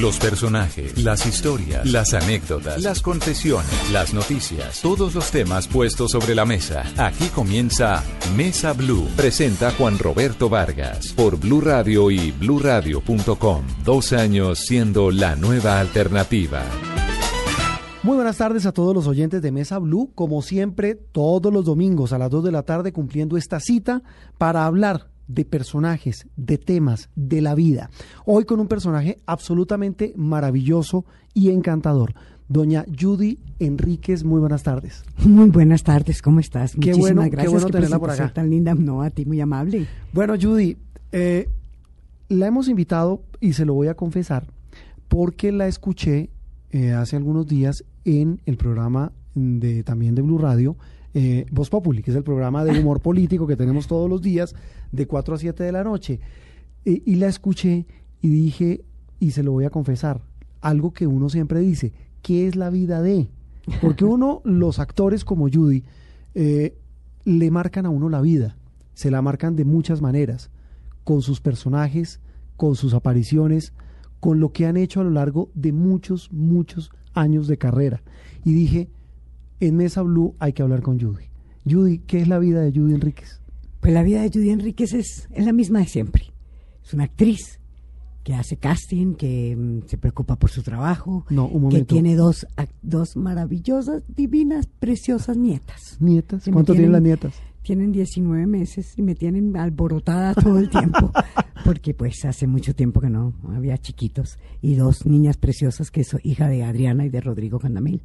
Los personajes, las historias, las anécdotas, las confesiones, las noticias, todos los temas puestos sobre la mesa. Aquí comienza Mesa Blue. Presenta Juan Roberto Vargas por Blue Radio y bluradio.com. Dos años siendo la nueva alternativa. Muy buenas tardes a todos los oyentes de Mesa Blue, como siempre, todos los domingos a las 2 de la tarde cumpliendo esta cita para hablar de personajes, de temas, de la vida. Hoy con un personaje absolutamente maravilloso y encantador. Doña Judy Enríquez, muy buenas tardes. Muy buenas tardes, ¿cómo estás? Qué Muchísimas bueno, gracias. qué bueno tenerla por acá. tan linda, no, a ti muy amable. Bueno, Judy, eh, la hemos invitado y se lo voy a confesar porque la escuché eh, hace algunos días en el programa de también de Blue Radio, eh, Voz Populi, que es el programa de humor político que tenemos todos los días de 4 a 7 de la noche. Eh, y la escuché y dije, y se lo voy a confesar, algo que uno siempre dice, ¿qué es la vida de? Porque uno, los actores como Judy, eh, le marcan a uno la vida, se la marcan de muchas maneras, con sus personajes, con sus apariciones, con lo que han hecho a lo largo de muchos, muchos años de carrera. Y dije, en Mesa Blue hay que hablar con Judy. Judy, ¿qué es la vida de Judy Enríquez? Pues la vida de Judy Enríquez es, es la misma de siempre. Es una actriz que hace casting, que mm, se preocupa por su trabajo, No, un que momento. tiene dos, ac- dos maravillosas, divinas, preciosas nietas. ¿Nietas? Que me ¿Cuánto tienen tienen- las nietas? Tienen 19 meses y me tienen alborotada todo el tiempo, porque pues hace mucho tiempo que no había chiquitos. Y dos niñas preciosas, que soy hija de Adriana y de Rodrigo Candamil.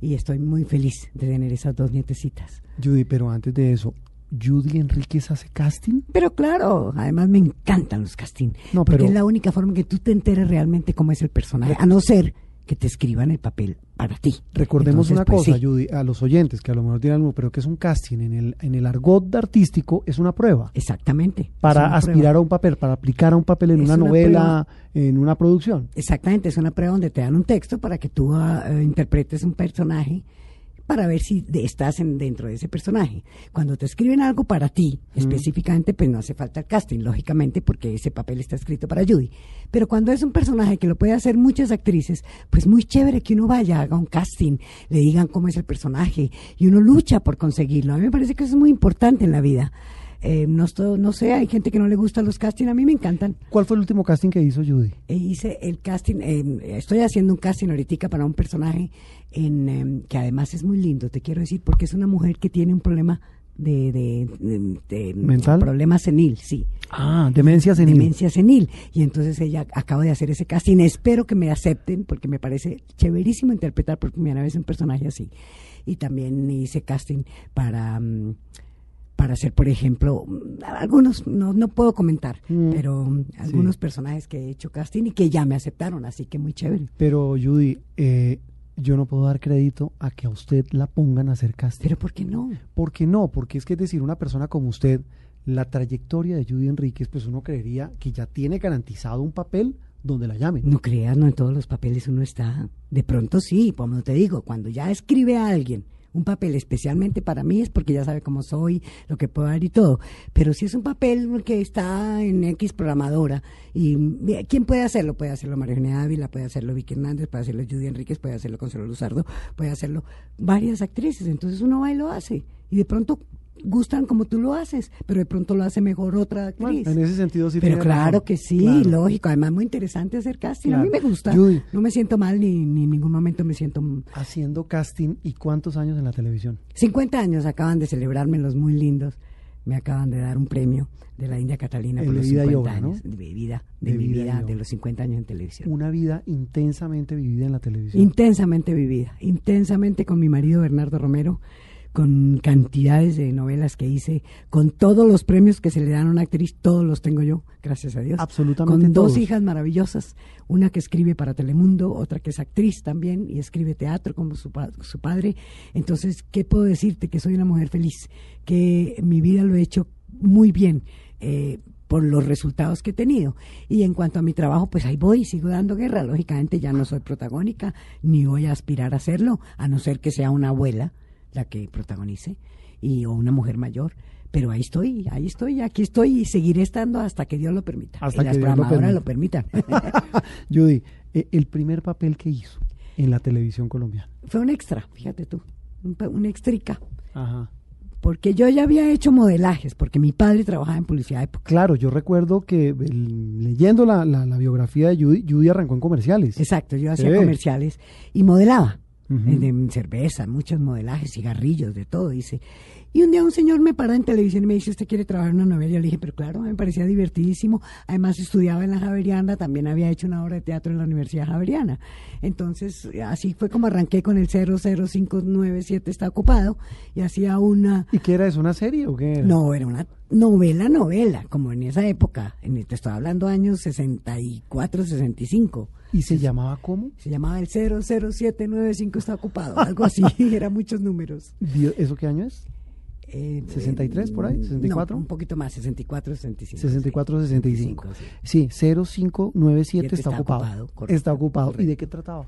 Y estoy muy feliz de tener esas dos nietecitas. Judy, pero antes de eso, ¿Judy Enríquez hace casting? Pero claro, además me encantan los castings. No, porque pero- es la única forma que tú te enteres realmente cómo es el personaje, a no ser que te escriban el papel para ti. Recordemos Entonces, una pues, cosa, sí, Judy, a los oyentes que a lo mejor tienen algo, pero que es un casting en el, en el argot artístico, es una prueba. Exactamente. Para aspirar prueba. a un papel, para aplicar a un papel en Es una una novela, en una producción. Exactamente, es una prueba donde te dan un texto para que tú eh, interpretes un personaje para ver si de- estás en, dentro de ese personaje. Cuando te escriben algo para ti, específicamente, pues no hace falta el casting, lógicamente, porque ese papel está escrito para Judy. Pero cuando es un personaje que lo puede hacer muchas actrices, pues muy chévere que uno vaya, haga un casting, le digan cómo es el personaje y uno lucha por conseguirlo. A mí me parece que eso es muy importante en la vida. Eh, no, no sé, hay gente que no le gustan los castings, a mí me encantan. ¿Cuál fue el último casting que hizo Judy? E hice el casting, eh, estoy haciendo un casting ahorita para un personaje en, eh, que además es muy lindo, te quiero decir, porque es una mujer que tiene un problema de, de, de- de- ¿Mental? problema senil, sí, Ah, demencia senil. demencia senil. Y entonces ella acaba de hacer ese casting, espero que me acepten, porque me parece chéverísimo interpretar por primera vez un personaje así. Y también hice casting para... mm, para hacer, por ejemplo, algunos, no, no puedo comentar, Mm, pero algunos personajes que he hecho casting y que ya me aceptaron, así que muy chévere. Pero Judy, eh, yo no puedo dar crédito a que a usted la pongan a hacer casting. Pero ¿por qué no? ¿Por qué no? Porque es que es decir, una persona como usted, la trayectoria de Judy Enríquez, pues uno creería que ya tiene garantizado un papel donde la llamen. No creas, no en todos los papeles uno está. De pronto sí, como te digo, cuando ya escribe a alguien un papel especialmente para mí es porque ya sabe cómo soy, lo que puedo dar y todo. Pero si es un papel que está en X programadora, y mira, ¿quién puede hacerlo? Puede hacerlo María Ávila, puede hacerlo Vicky Hernández, puede hacerlo Judy Enríquez, puede hacerlo Consuelo Luzardo, puede hacerlo varias actrices. Entonces uno va y lo hace. Y de pronto gustan como tú lo haces, pero de pronto lo hace mejor otra actriz. Bueno, en ese sentido sí Pero claro razón. que sí, Claro. lógico. Además, muy interesante hacer casting. A mí me gusta. Judy. No me siento mal ni, ni en ningún momento me siento... Haciendo casting y cuántos años en la televisión. 50 años acaban de celebrarme los muy lindos. Me acaban de dar un premio de la India Catalina El por de los vida y 50 obra, ¿no? años. De mi vida, de, De mi vida de los 50 años en televisión. Una vida intensamente vivida en la televisión. Intensamente vivida, intensamente con mi marido Bernardo Romero, con cantidades de novelas que hice, con todos los premios que se le dan a una actriz, todos los tengo yo, gracias a Dios. Absolutamente Con dos hijas maravillosas, una que escribe para Telemundo, otra que es actriz también y escribe teatro como su, su padre. Entonces, ¿qué puedo decirte? Que soy una mujer feliz, que mi vida lo he hecho muy bien. eh, por los resultados que he tenido. Y en cuanto a mi trabajo, pues ahí voy, sigo dando guerra. Lógicamente ya no soy protagónica, ni voy a aspirar a hacerlo, a no ser que sea una abuela la que protagonice, y, o una mujer mayor. Pero ahí estoy, ahí estoy, aquí estoy y seguiré estando hasta que Dios lo permita. Hasta y las que Dios lo programadoras permita. lo permitan. Judy, Eh, el primer papel que hizo en la televisión colombiana. Fue un extra, fíjate tú, un, extrica. Ajá. Porque yo ya había hecho modelajes, porque mi padre trabajaba en publicidad de época. Claro, yo recuerdo que el- leyendo la, la- la biografía de Judy, Judy arrancó en comerciales. Exacto, yo hacía Sí. comerciales y modelaba. Eh, de cerveza, muchos modelajes, cigarrillos, de todo, dice. Y un día un señor me para en televisión y me dice, ¿usted quiere trabajar en una novela? Yo le dije, pero claro, me parecía divertidísimo. Además estudiaba en la Javeriana, también había hecho una obra de teatro en la Universidad Javeriana. Entonces, así fue como arranqué con el 00597 está ocupado y hacía una... ¿Y qué era eso? ¿Una serie o qué era? No, era una novela, novela, como en esa época. En, te estoy hablando años 64, 65. ¿Y se llamaba cómo? Se llamaba el 00795 está ocupado, algo así, eran muchos números. ¿Eso qué año es? Eh, 63 por ahí, eh, 64. No, un poquito más, 64, 65. 64, 65. sí. Sí, 0597 está, Está ocupado. ocupado, correcto, está ocupado. ¿Y de qué trataba?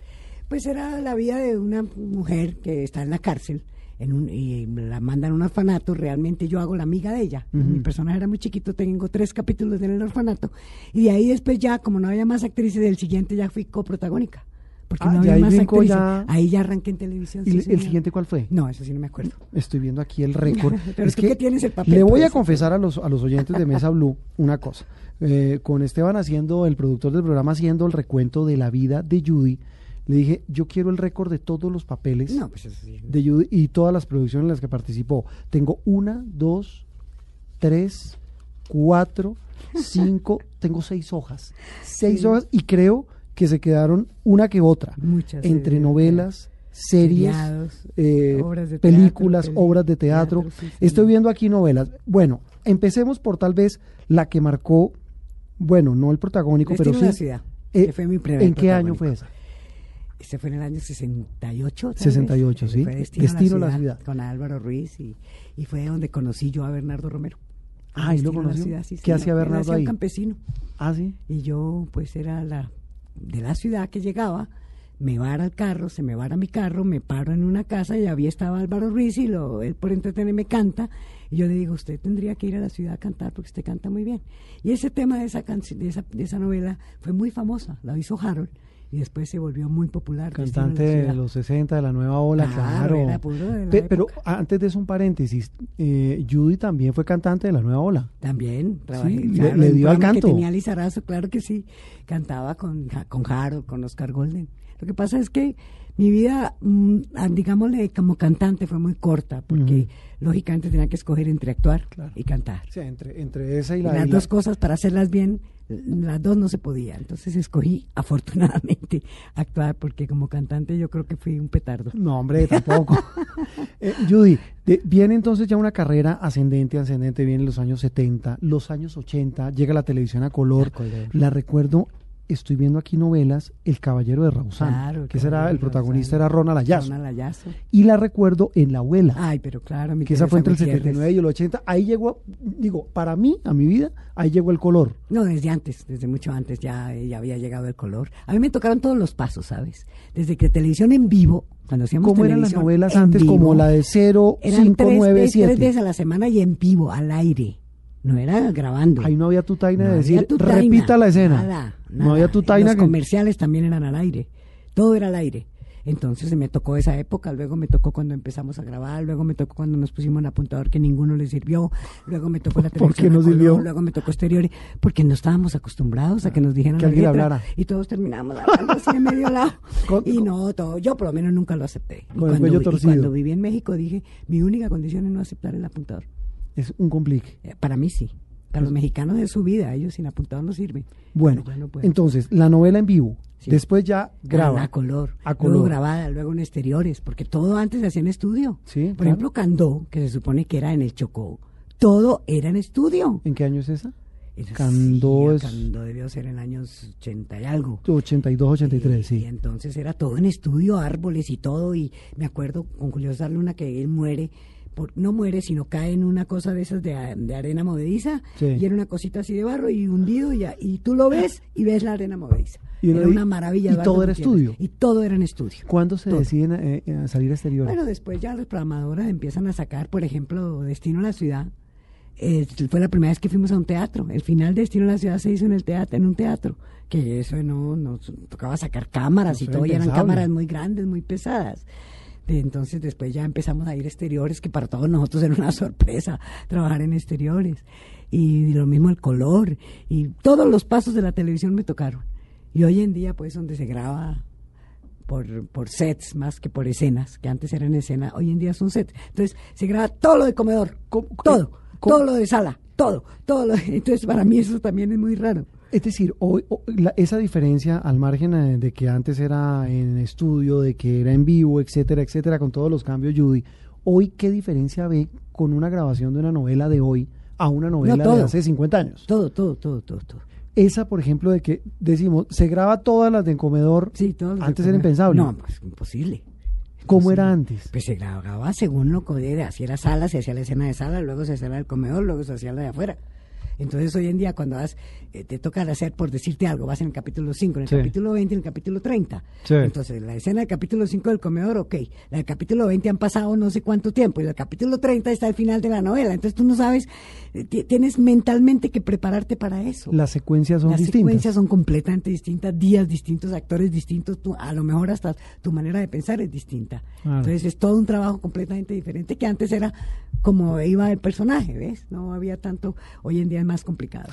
Pues era la vida de una mujer que está en la cárcel en un, y la mandan a un orfanato. Realmente yo hago la amiga de ella. Mi personaje era muy chiquito, tengo tres capítulos en el orfanato. Y de ahí después ya, como no había más actrices, del siguiente ya fui coprotagónica. Porque Ah, no había más actrices. ya- Ahí ya arranqué en televisión. ¿Y sí, el- siguiente cuál fue? No, eso sí no me acuerdo. Estoy viendo aquí el récord. Pero es tú que que tienes el papel, le voy a pues. confesar a los, a los oyentes de Mesa Blue una cosa. Eh, con Esteban haciendo, el productor del programa, haciendo el recuento de la vida de Judy, le dije, yo quiero el récord de todos los papeles No, pues sí. de Judy y todas las producciones en las que participó. Tengo una, dos, tres, cuatro, cinco, tengo seis hojas. Seis Sí. hojas y creo que se quedaron una que otra. Muchas. entre novelas, series, seriados, eh, obras de películas, teatro, obras de teatro. teatro, sí, sí. Estoy viendo aquí novelas. Bueno, empecemos por tal vez la que marcó, bueno, no el protagónico, Destino pero sí. ciudad. Eh, que fue mi ¿En qué año fue esa? Ese fue en el año 68. tal 68, vez. sí. Fue Destino, Destino a la la ciudad. Con Álvaro Ruiz y, y fue donde conocí yo a Bernardo Romero. Ah, ¿y lo ciudad, sí, ¿Qué hacía Bernardo ahí? un campesino. Ah, sí. Y yo, pues, era la de la ciudad que llegaba, me vara al carro, se me vara mi carro, me paro en una casa y había estaba Álvaro Ruiz y lo, él por entretenerme canta. Y yo le digo, usted tendría que ir a la ciudad a cantar porque usted canta muy bien. Y ese tema de esa, de esa, de esa novela fue muy famosa, la hizo Harold y después se volvió muy popular. Cantante de los 60, de la nueva ola, Claro, Pe- pero antes de eso, un paréntesis. eh, Judy también fue cantante de la nueva ola. También trabajé. Sí, le- claro, le dio al canto. Que tenía Lizarazo, claro que sí. Cantaba con, con Harold, con Oscar Golden. Lo que pasa es que mi vida, mm, digámosle, como cantante fue muy corta, porque lógicamente tenía que escoger entre actuar Claro. y cantar. Sea, entre, entre esa y Y la... las y la- dos cosas, para hacerlas bien, las dos no se podía. Entonces escogí, afortunadamente, actuar, porque como cantante yo creo que fui un petardo. No, hombre, tampoco. Eh, Judy, de- viene entonces ya una carrera ascendente, ascendente, viene los años 70, los años 80, llega la televisión a color. A color. La recuerdo, estoy viendo aquí novelas, El Caballero de Rausán, Claro, que Caballero el protagonista Rausán. era Ronald Ayazo. Ronald Ayazo. Y la recuerdo en La Abuela, Ay, pero claro, mi que esa fue entre el Teresa Gutiérrez. 79 y el 80. Ahí llegó, digo, para mí, a mi vida, ahí llegó el color. No, desde antes, desde mucho antes ya, ya había llegado el color. A mí me tocaron todos los pasos, ¿sabes? Desde que televisión en vivo, cuando hacíamos ¿Cómo eran las televisión novelas antes? vivo, Como la de 0, eran 5, tres, 9, veces- tres 7. veces a la semana y en vivo, al aire. No era grabando. Ahí no había tu taina No de decir, tutaina, repita la escena. Nada, No había tu nada. taina Los que... comerciales también eran al aire. Todo era al aire. Entonces me tocó esa época, luego me tocó cuando empezamos a grabar, luego me tocó cuando nos pusimos el apuntador que ninguno le sirvió, luego me tocó la ¿Por qué televisión no a color, sirvió? luego me tocó exteriores, porque no estábamos acostumbrados a que nos dijeran Que alguien letra, hablara. y todos terminamos hablando así de medio lado. Con- y no, todo, yo por lo menos nunca lo acepté. Y Con el cuando, cuello vi- y torcido. cuando viví en México dije, mi única condición es no aceptar el apuntador. Es un complique. Eh, Para mí sí. Para los mexicanos es su vida, ellos sin apuntador no sirven. Bueno, yo no puedo. entonces, la novela en vivo. Sí. Después ya graba. A color. A Luego color. grabada, luego en exteriores, porque todo antes se hacía en estudio. Sí, Por claro. ejemplo, Candó, que se supone que era en el Chocó, todo era en estudio. ¿En qué año es esa? Eso Candó sí, es- Candó debió ser en años 80 y algo. 82, 83, Y sí. entonces era todo en estudio, árboles y todo. Y me acuerdo con Julio César Luna que él muere, por, no muere, sino cae en una cosa de esas de, de arena movediza. Sí. Y era una cosita así de barro y hundido. Y, ya- y tú lo ves y ves la arena movediza. Y era una maravilla. y todo era estudio. Y todo era en estudio. ¿Cuándo se Todo. deciden eh, eh, a salir a exteriores? Bueno, después ya las programadoras empiezan a sacar, por ejemplo, Destino a la Ciudad. eh, fue la primera vez que fuimos a un teatro. El final de Destino a la Ciudad se hizo en el teatro, en un teatro. Que eso no, nos tocaba sacar cámaras y todo, y eran cámaras muy grandes, muy pesadas. De entonces después ya empezamos a ir exteriores, que para todos nosotros era una sorpresa trabajar en exteriores. Y lo mismo el color, y todos los pasos de la televisión me tocaron. Y hoy en día, pues, donde se graba por, por sets más que por escenas, que antes eran escenas, hoy en día son sets. Entonces se graba todo lo de comedor, ¿Cómo- todo, todo lo de sala, todo, todo lo Entonces para mí eso también es muy raro. Es decir, hoy, la- esa diferencia al margen eh, de que antes era en estudio, de que era en vivo, etcétera, etcétera, con todos los cambios, Judy, hoy qué diferencia ve con una grabación de una novela de hoy a una novela de todo. hace 50 años? Todo, todo, todo, todo, todo. Esa, por ejemplo, de que decimos, se graba todas las de comedor, Sí, de antes era impensable. No, pues imposible. ¿Cómo era antes? Pues se grababa según lo que era. Si era sala, se hacía la escena de sala, luego se hacía la del comedor, luego se hacía la de afuera. Entonces hoy en día cuando vas, eh, te toca hacer, por decirte algo, vas en el capítulo 5, en el Sí. capítulo 20, en el capítulo 30. Sí. Entonces la escena del capítulo 5 del comedor, ok. La del capítulo 20 han pasado no sé cuánto tiempo y el capítulo 30 está al final de la novela. Entonces tú no sabes, eh, ti- tienes mentalmente que prepararte para eso. Las secuencias son Las distintas. secuencias son completamente distintas, días distintos, actores distintos, tú- a lo mejor hasta tu manera de pensar es distinta. Claro. Entonces es todo un trabajo completamente diferente que antes era como iba el personaje, ¿ves? No había tanto, hoy en día es más complicado.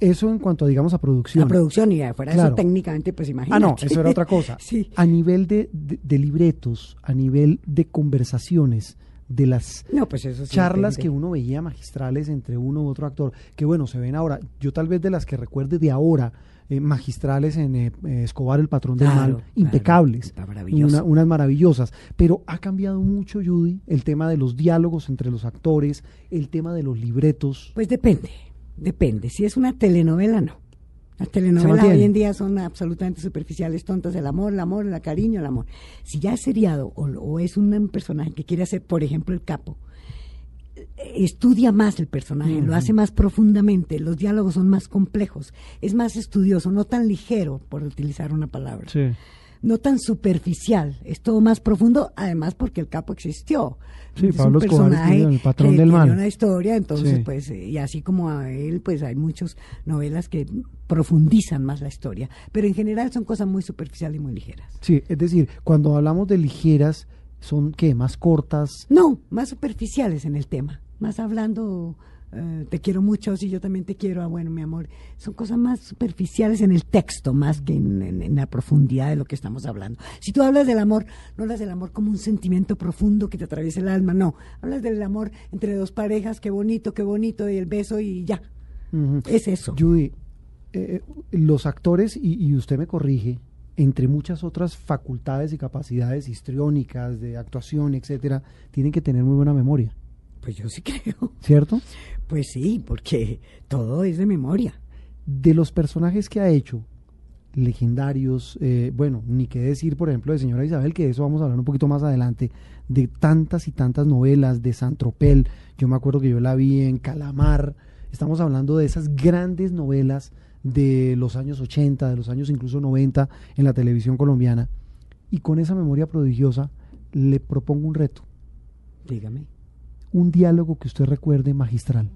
Eso en cuanto, digamos, a producción. La producción y afuera Claro. eso técnicamente, pues Ah, imagínate. no, eso era otra cosa. sí. A nivel de, de- de libretos, a nivel de conversaciones, de las No, pues eso sí charlas depende. que uno veía magistrales entre uno u otro actor, que bueno, se ven ahora, yo tal vez de las que recuerde de ahora, eh, magistrales en eh, eh, Escobar, el patrón del Claro, mal, claro. impecables, una- unas maravillosas, pero ha cambiado mucho, Judy, el tema de los diálogos entre los actores, el tema de los libretos. Pues depende, depende. Si es una telenovela, no. Las telenovelas hoy en día son absolutamente superficiales, tontas, el amor, el amor, el cariño, el amor. Si ya es seriado o, o es un personaje que quiere hacer, por ejemplo, el capo, eh, estudia más el personaje, lo hace más profundamente, los diálogos son más complejos, es más estudioso, no tan ligero, por utilizar una palabra no tan superficial, es todo más profundo, además porque el capo existió. Sí, Es Pablo un personaje El patrón que del mal. una historia, entonces Sí. pues, y así como a él, pues hay muchas novelas que profundizan más la historia, pero en general son cosas muy superficiales y muy ligeras. Sí, es decir, cuando hablamos de ligeras, son ¿qué? Más cortas. No, más superficiales en el tema, más hablando, eh, te quiero mucho, si yo también te quiero, ah, bueno, mi amor, son cosas más superficiales en el texto, más que en, en- en la profundidad de lo que estamos hablando. Si tú hablas del amor, no hablas del amor como un sentimiento profundo que te atraviesa el alma, no, hablas del amor entre dos parejas, qué bonito, qué bonito, y el beso y ya, es eso. Judy, eh, los actores, y, y usted me corrige, entre muchas otras facultades y capacidades histriónicas, de actuación, etcétera, tienen que tener muy buena memoria, Pues yo sí creo, ¿cierto? Pues sí, porque todo es de memoria. De los personajes que ha hecho, legendarios, eh, bueno, ni qué decir, por ejemplo, de Señora Isabel, que de eso vamos a hablar un poquito más adelante, de tantas y tantas novelas, de Santropel, yo me acuerdo que yo la vi en Calamar, estamos hablando de esas grandes novelas de los años 80, de los años incluso 90 en la televisión colombiana, y con esa memoria prodigiosa le propongo un reto, Dígame. un diálogo que usted recuerde magistral,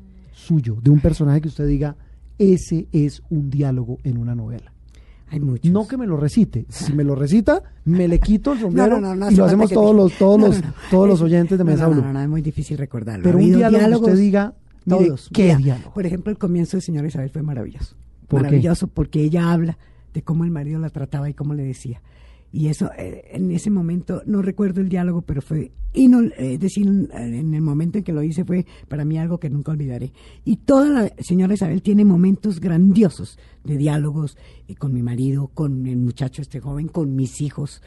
suyo, de un personaje que usted diga, ese es un diálogo en una novela. Hay muchos. No que me lo recite. Si me lo recita, me le quito el sombrero no, no, no y lo hacemos todos te- los todos los todos los Es- oyentes de Mesa no, Blue. No, no, es muy difícil recordarlo. Pero Ha un diálogo que usted diga, mire, Todos. ¿qué Mira, diálogo? Por ejemplo, el comienzo de Señora Isabel fue maravilloso. ¿Por qué? maravilloso porque ella habla de cómo el marido la trataba y cómo le decía. Y eso, eh, en ese momento, no recuerdo el diálogo, pero fue, inol- eh, es decir, en el momento en que lo hice fue para mí algo que nunca olvidaré. Y toda la señora Isabel tiene momentos grandiosos de diálogos eh, con mi marido, con el muchacho este joven, con mis hijos,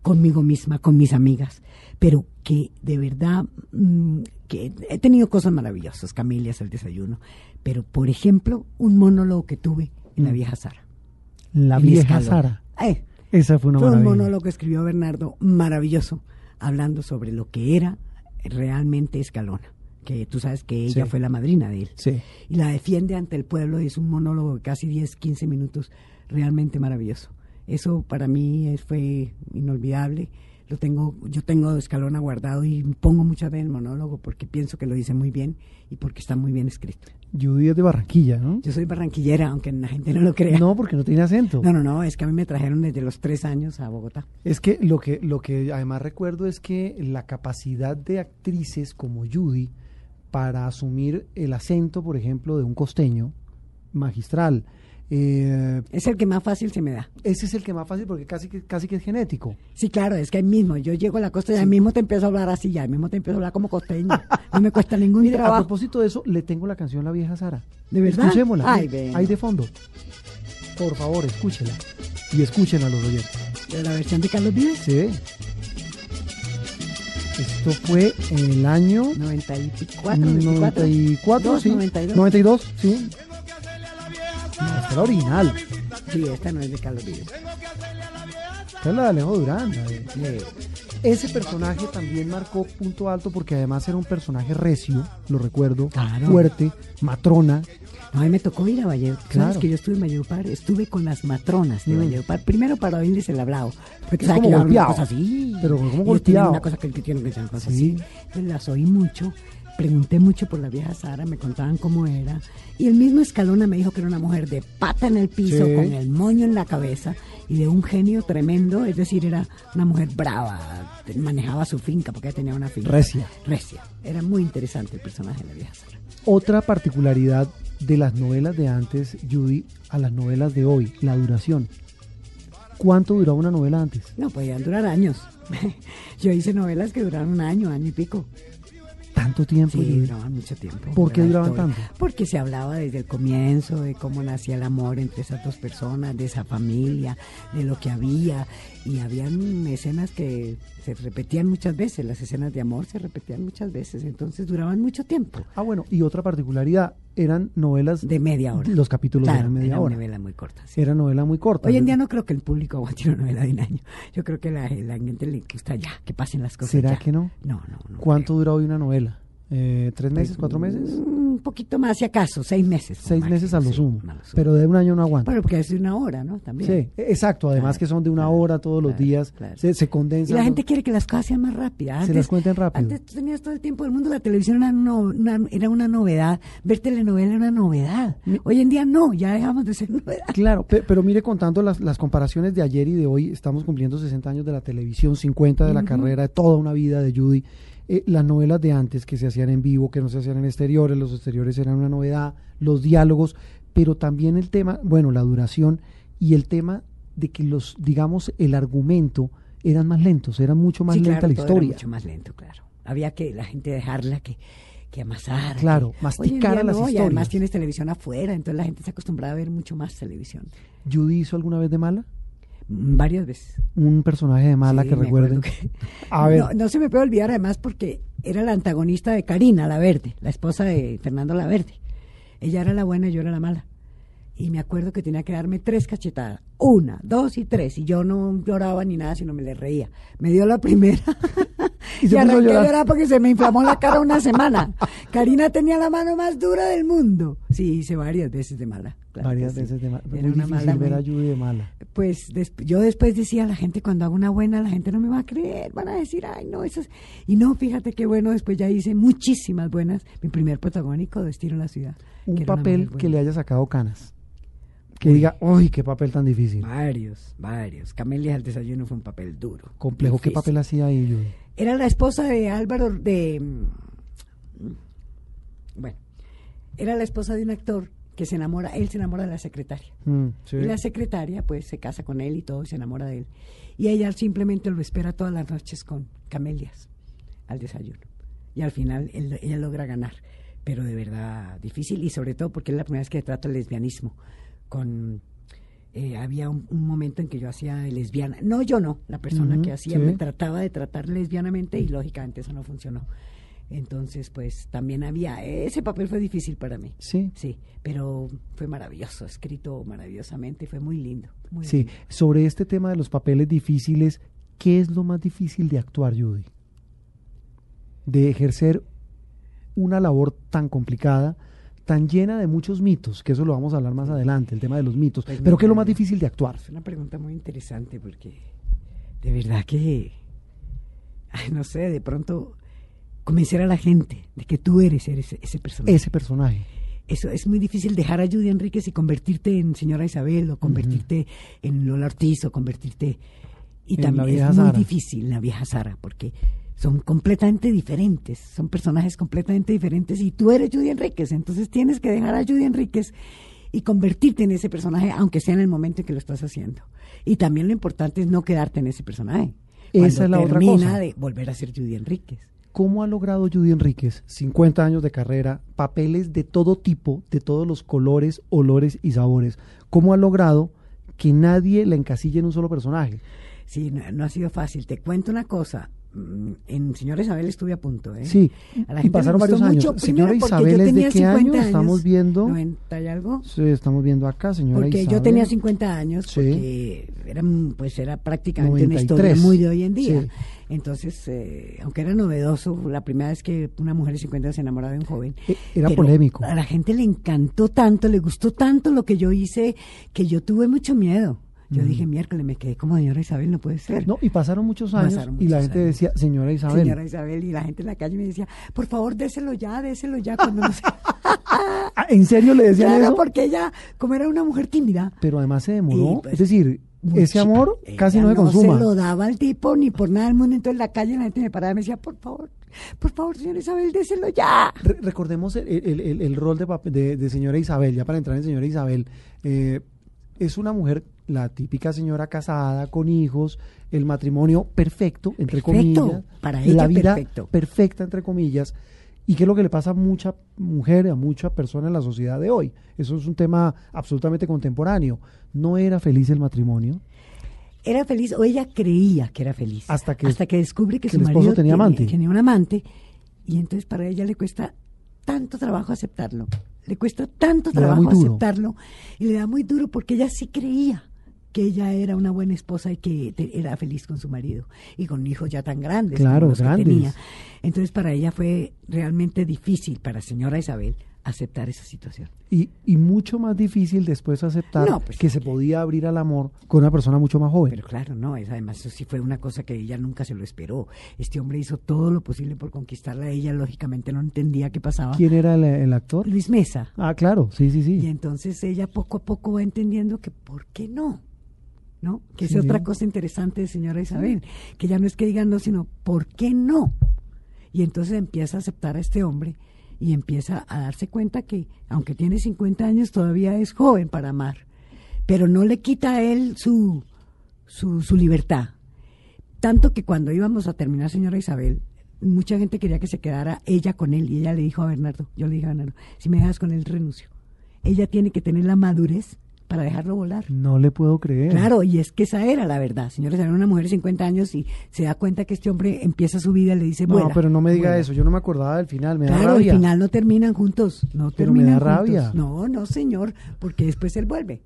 conmigo misma, con mis amigas, pero que de verdad, mm, que he tenido cosas maravillosas, Camilias, el desayuno, pero por ejemplo, un monólogo que tuve en La Mm. Vieja Sara. La vieja. Sara. Eh, Esa fue una fue un monólogo que escribió Bernardo maravilloso, hablando sobre lo que era realmente Escalona, que tú sabes que ella Sí. fue la madrina de él. Sí. Y la defiende ante el pueblo, y es un monólogo de casi 10, 15 minutos, realmente maravilloso. Eso para mí fue inolvidable. lo tengo, yo tengo Escalona guardado y pongo muchas veces el monólogo porque pienso que lo dice muy bien y porque está muy bien escrito. Judy es de Barranquilla, ¿no? Yo soy barranquillera, aunque la gente no lo crea. No, porque no tiene acento. No, no, no, es que a mí me trajeron desde los tres años a Bogotá. Es que lo que, lo que además recuerdo es que la capacidad de actrices como Judy para asumir el acento, por ejemplo, de un costeño magistral. Eh, Es el que más fácil se me da. ese es el que más fácil porque casi que, casi que es genético. Sí, claro, es que ahí mismo, yo llego a la costa y ahí mismo te empiezo a hablar así, ya ahí mismo te empiezo a hablar como costeño. No me cuesta ningún Mire, a trabajo. propósito de eso, le tengo la canción La Vieja Sara. ¿De verdad? Escuchémosla. Ay, ahí- de fondo. Por favor, escúchela. Y escuchen a los oyentes. De la versión de Carlos Vives, Sí. Esto fue en el año 94, 94. 94, Dos, sí. 92. 92, sí. Esta es la original. Sí, esta no es de Carlos Vives. Esta es la de Alejo Durán. Ese personaje también marcó punto alto porque además era un personaje recio, lo recuerdo, Claro. fuerte, matrona. No, a mí me tocó ir a Valledupar. Claro. Sabes que yo estuve en Valledupar, estuve con las matronas de Mm. Valledupar. Primero para oírles el hablado. Porque Es como hablo una golpeado. cosa así. Pero como golpeado. Una cosa que que tienen que ser cosa Sí. así. Las oí mucho. Pregunté mucho por la vieja Sara, me contaban cómo era. Y el mismo Escalona me dijo que era una mujer de pata en el piso, Sí. con el moño en la cabeza y de un genio tremendo. Es decir, era una mujer brava, manejaba su finca porque ella tenía una finca. Recia. Recia. Era muy interesante el personaje de la vieja Sara. Otra particularidad de las novelas de antes, Judy, a las novelas de hoy, la duración. ¿Cuánto duraba una novela antes? No, podían durar años. Yo hice novelas que duraron un año, año y pico. Tanto tiempo. Sí, duraban mucho tiempo. ¿Por qué duraban historia. tanto? Porque se hablaba desde el comienzo de cómo nacía el amor entre esas dos personas, de esa familia, de lo que había. Y habían escenas que se repetían muchas veces, las escenas de amor se repetían muchas veces, entonces duraban mucho tiempo. Ah, bueno, y otra particularidad, eran novelas De media hora. Los capítulos Claro, eran media era hora. una novela muy corta. sí. Era novela muy corta. Hoy en día no creo que el público aguante una novela de un año. Yo creo que la, la gente le gusta ya, que pasen las cosas. ¿Será ya. que no? No, no, no. ¿Cuánto creo. dura hoy una novela? Eh, ¿Tres meses, cuatro meses? Poquito más, si acaso, seis meses. Seis máximo, meses a lo sí, sumo. a lo sumo. Pero de un año no aguanta. Bueno, porque es de una hora, ¿no? También. Sí, exacto. Además Claro, que son de una claro, hora todos los días. Se, se Y condensan. la gente quiere que las cosas sean más rápidas. Se las cuenten rápido. Antes tenías todo el tiempo del mundo, la televisión era, no- una, era una novedad, ver telenovela era una novedad. Hoy en día no, ya dejamos de ser novedad. Claro, pe- pero mire, contando las, las comparaciones de ayer y de hoy, estamos cumpliendo 60 años de la televisión, 50 de la carrera, de toda una vida de Judy. Eh, las novelas de antes que se hacían en vivo, que no se hacían en exteriores, los exteriores eran una novedad, los diálogos, pero también el tema, bueno, la duración y el tema de que los, digamos, el argumento eran más lentos, era mucho más Sí, lenta claro, la todo era historia. mucho más lento, claro. Había que la gente dejarla que, que amasara. Claro, que- día las no, Y además historias. tienes televisión afuera, entonces la gente se acostumbraba a ver mucho más televisión. ¿Judy hizo alguna vez de mala? Varias veces. Un personaje de mala Sí, que recuerden. que- A ver, No, no se me puede olvidar además porque era la antagonista de Karina La Verde, la esposa de Fernando La Verde. Ella era la buena y yo era la mala. Y me acuerdo que tenía que darme tres cachetadas. Una, dos y tres. Y yo no lloraba ni nada, sino me le reía. Me dio la primera. Y y arranqué a llorar. llorar porque se me inflamó la cara una semana. Karina tenía la mano más dura del mundo. Sí, hice varias veces de mala. claro varias sí. veces de mala. Era Muy una mala ver a muy- Judy de mala. pues desp- yo después decía a la gente cuando hago una buena la gente no me va a creer van a decir ay no eso es-". y no fíjate qué bueno después ya hice muchísimas buenas mi primer protagónico de Estilo en la ciudad un papel que le haya sacado canas. Que diga, uy, qué papel tan difícil. varios varios Camelia al desayuno fue un papel duro Complejo, ¿qué papel hacía ahí, Judy? Era la esposa de Álvaro de mm, bueno era la esposa de un actor que se enamora él se enamora de la secretaria Mm, sí. Y la secretaria, pues, se casa con él y todo, y se enamora de él. Y ella simplemente lo espera todas las noches con camelias al desayuno. Y al final él- ella logra ganar, pero de verdad difícil, y sobre todo porque es la primera vez que trata el lesbianismo. Con, eh, había un, un momento en que yo hacía lesbiana. No, yo no, la persona que hacía sí. me trataba de tratar lesbianamente y lógicamente eso no funcionó. Entonces, pues también había, ese papel fue difícil para mí. Sí, Sí, pero fue maravilloso, escrito maravillosamente, fue muy lindo. Muy sí. lindo. Sobre este tema de los papeles difíciles, ¿qué es lo más difícil de actuar, Judy? De ejercer una labor tan complicada, tan llena de muchos mitos, que eso lo vamos a hablar más adelante, el tema de los mitos. Pues Pero ¿qué es lo más difícil de actuar? Es una pregunta muy interesante porque de verdad que ay, no sé, de pronto convencer a la gente de que tú eres, eres ese personaje. Ese personaje. Eso es muy difícil dejar a Judy Enríquez y convertirte en señora Isabel o convertirte en Lola Ortiz o convertirte y En la también es muy Sara. difícil la vieja Sara porque son completamente diferentes, son personajes completamente diferentes y tú eres Judy Enríquez, entonces tienes que dejar a Judy Enríquez y convertirte en ese personaje aunque sea en el momento en que lo estás haciendo. Y también lo importante es no quedarte en ese personaje. Esa Cuando es la otra cosa. de volver a ser Judy Enríquez. ¿Cómo ha logrado Judy Enríquez, 50 años de carrera, papeles de todo tipo, de todos los colores, olores y sabores? ¿Cómo ha logrado que nadie la encasille en un solo personaje? Sí, no, no ha sido fácil. Te cuento una cosa. Mm, En Señora Isabel estuve a punto, ¿eh? Sí, A la y gente le pasaron varios años. mucho, Señora porque Isabel, ¿es de qué año 50 años, estamos viendo? 90 y algo. Sí, estamos viendo acá, señora Porque Isabel. yo tenía 50 años, Sí. porque era, pues era prácticamente una 93. historia muy de hoy en día. Sí. Entonces, eh, aunque era novedoso, la primera vez que una mujer de 50 se enamoraba de un joven. E- Era polémico. A la gente le encantó tanto, le gustó tanto lo que yo hice, que yo tuve mucho miedo. Yo dije, miércoles, me quedé como señora Isabel, no puede ser. No, y pasaron muchos años Pasaron y la gente años. decía, señora Isabel. Señora Isabel, y la gente en la calle me decía, por favor, déselo ya, déselo ya. Cuando no sé. Ah, ¿En serio le decían Claro, eso? porque ella, como era una mujer tímida, Pero además se demoró. Pues, es decir, ese amor ella casi no se No consuma. se lo daba al tipo ni por nada del mundo. Entonces en la calle la gente me paraba y me decía, por favor, por favor, señora Isabel, déselo ya. Re- recordemos el, el- el- el rol de, de- de señora Isabel, ya para entrar en señora Isabel. eh, es una mujer, la típica señora casada, con hijos, el matrimonio perfecto, entre Perfecto, comillas. para la ella vida perfecto. perfecta, entre comillas. ¿Y qué es lo que le pasa a mucha mujer, a mucha persona en la sociedad de hoy? Eso es un tema absolutamente contemporáneo. No era feliz el matrimonio. Era feliz, o ella creía que era feliz. Hasta que- hasta que descubre que, que su el esposo marido tenía tiene- tenía un amante. Y entonces para ella le cuesta tanto trabajo aceptarlo. Le cuesta tanto trabajo aceptarlo. Y le da muy duro porque ella sí creía que ella era una buena esposa y que te- era feliz con su marido y con hijos ya tan grandes Claro, que tenía. Entonces para ella fue realmente difícil, para señora Isabel, aceptar esa situación. Y, y mucho más difícil después aceptar No, pues, que se podía abrir al amor con una persona mucho más joven. Pero claro, no, es, además eso sí fue una cosa que ella nunca se lo esperó. Este hombre hizo todo lo posible por conquistarla ella, lógicamente no entendía qué pasaba. ¿Quién era el, el actor? Luis Mesa. Ah, claro, sí, sí, Y sí. entonces ella poco a poco va entendiendo que por qué no. ¿No? Que Sí. es otra cosa interesante de señora Isabel, que ya no es que digan no, sino ¿por qué no? Y entonces empieza a aceptar a este hombre y empieza a darse cuenta que aunque tiene 50 años todavía es joven para amar, pero no le quita a él su, su, su libertad. Tanto que cuando íbamos a terminar, señora Isabel, mucha gente quería que se quedara ella con él y ella le dijo a Bernardo, yo le dije a Bernardo, si me dejas con él renuncio. Ella tiene que tener la madurez para dejarlo volar. No le puedo creer. Claro, y es que esa era la verdad. Señora Isabel, una mujer de 50 años y se da cuenta que este hombre empieza su vida y le dice, No, vuela, pero no me diga vuela". eso. Yo no me acordaba del final. Me da Claro, al final no terminan juntos, no Pero me terminan da juntos. rabia. No, no, señor, porque después él vuelve.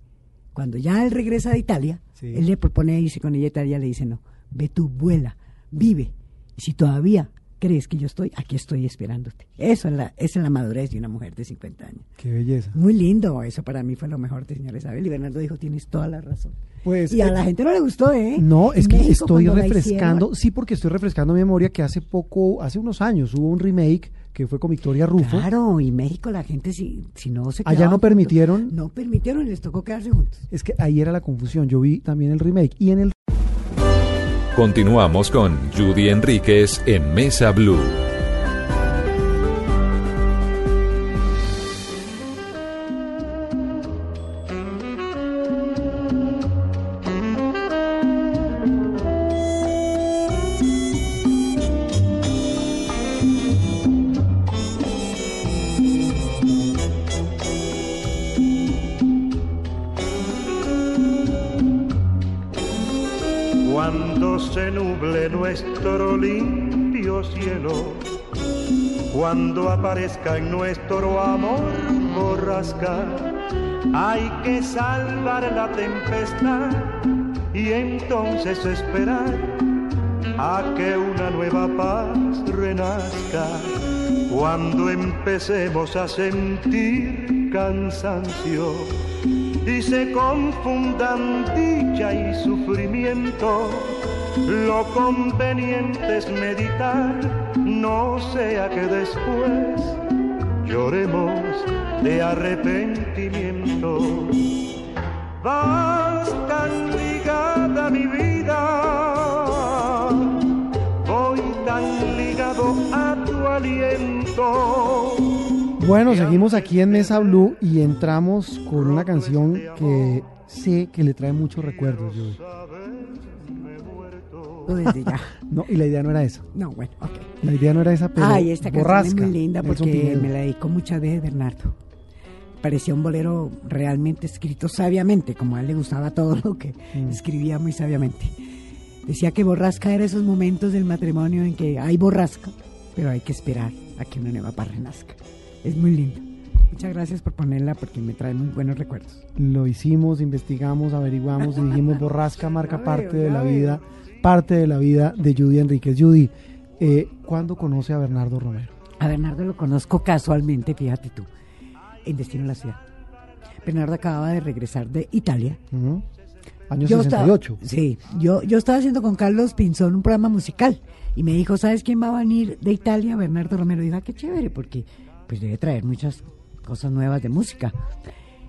Cuando ya él regresa de Italia, Sí. él le propone irse con ella a Italia, le dice, no, ve tú, vuela, vive. Y si todavía crees que yo estoy, aquí estoy esperándote. Eso es la, esa es la madurez de una mujer de 50 años. Qué belleza. Muy lindo, eso para mí fue lo mejor de señora Isabel. Y Bernardo dijo, tienes toda la razón. Pues, y a eh, la gente no le gustó, ¿eh? No, es que México, estoy refrescando, sí, porque estoy refrescando mi memoria que hace poco, hace unos años, hubo un remake que fue con Victoria Rufo. Claro, y México la gente si, si no se Allá no juntos, permitieron. No permitieron y les tocó quedarse juntos. Es que ahí era la confusión. Yo vi también el remake. Y en el Continuamos con Judy Enríquez en Mesa Blue. En nuestro amor borrasca, hay que salvar la tempestad y entonces esperar a que una nueva paz renazca. Cuando empecemos a sentir cansancio y se confundan dicha y sufrimiento, Lo conveniente es meditar, sea que después lloremos de arrepentimiento. Vas tan ligada mi vida, voy tan ligado a tu aliento. Bueno, seguimos aquí en Mesa Blue y entramos con una canción que sé que le trae muchos recuerdos. Judy. Tú desde ya. No, y la idea no era esa. No, bueno, ok. La idea no era esa, pero Ay, esta canción borrasca. es muy linda porque me la dedicó muchas veces Bernardo. Parecía un bolero realmente escrito sabiamente, como a él le gustaba todo lo que Mm. escribía muy sabiamente. Decía que borrasca era esos momentos del matrimonio en que hay borrasca, pero hay que esperar a que una nueva parra nazca. Es muy lindo. Muchas gracias por ponerla porque me trae muy buenos recuerdos. Lo hicimos, investigamos, averiguamos y dijimos borrasca marca parte de la vida, parte de la vida de Judy Enríquez. Judy, eh, ¿cuándo conoce a Bernardo Romero? A Bernardo lo conozco casualmente, fíjate tú, en Destino a la Ciudad. Bernardo acababa de regresar de Italia Ujú. Año Yo estaba- 68. sí, yo, yo estaba haciendo con Carlos Pinzón un programa musical y me dijo, ¿sabes quién va a venir de Italia? Bernardo Romero. Y dije, ah, qué chévere, porque pues debe traer muchas cosas nuevas de música.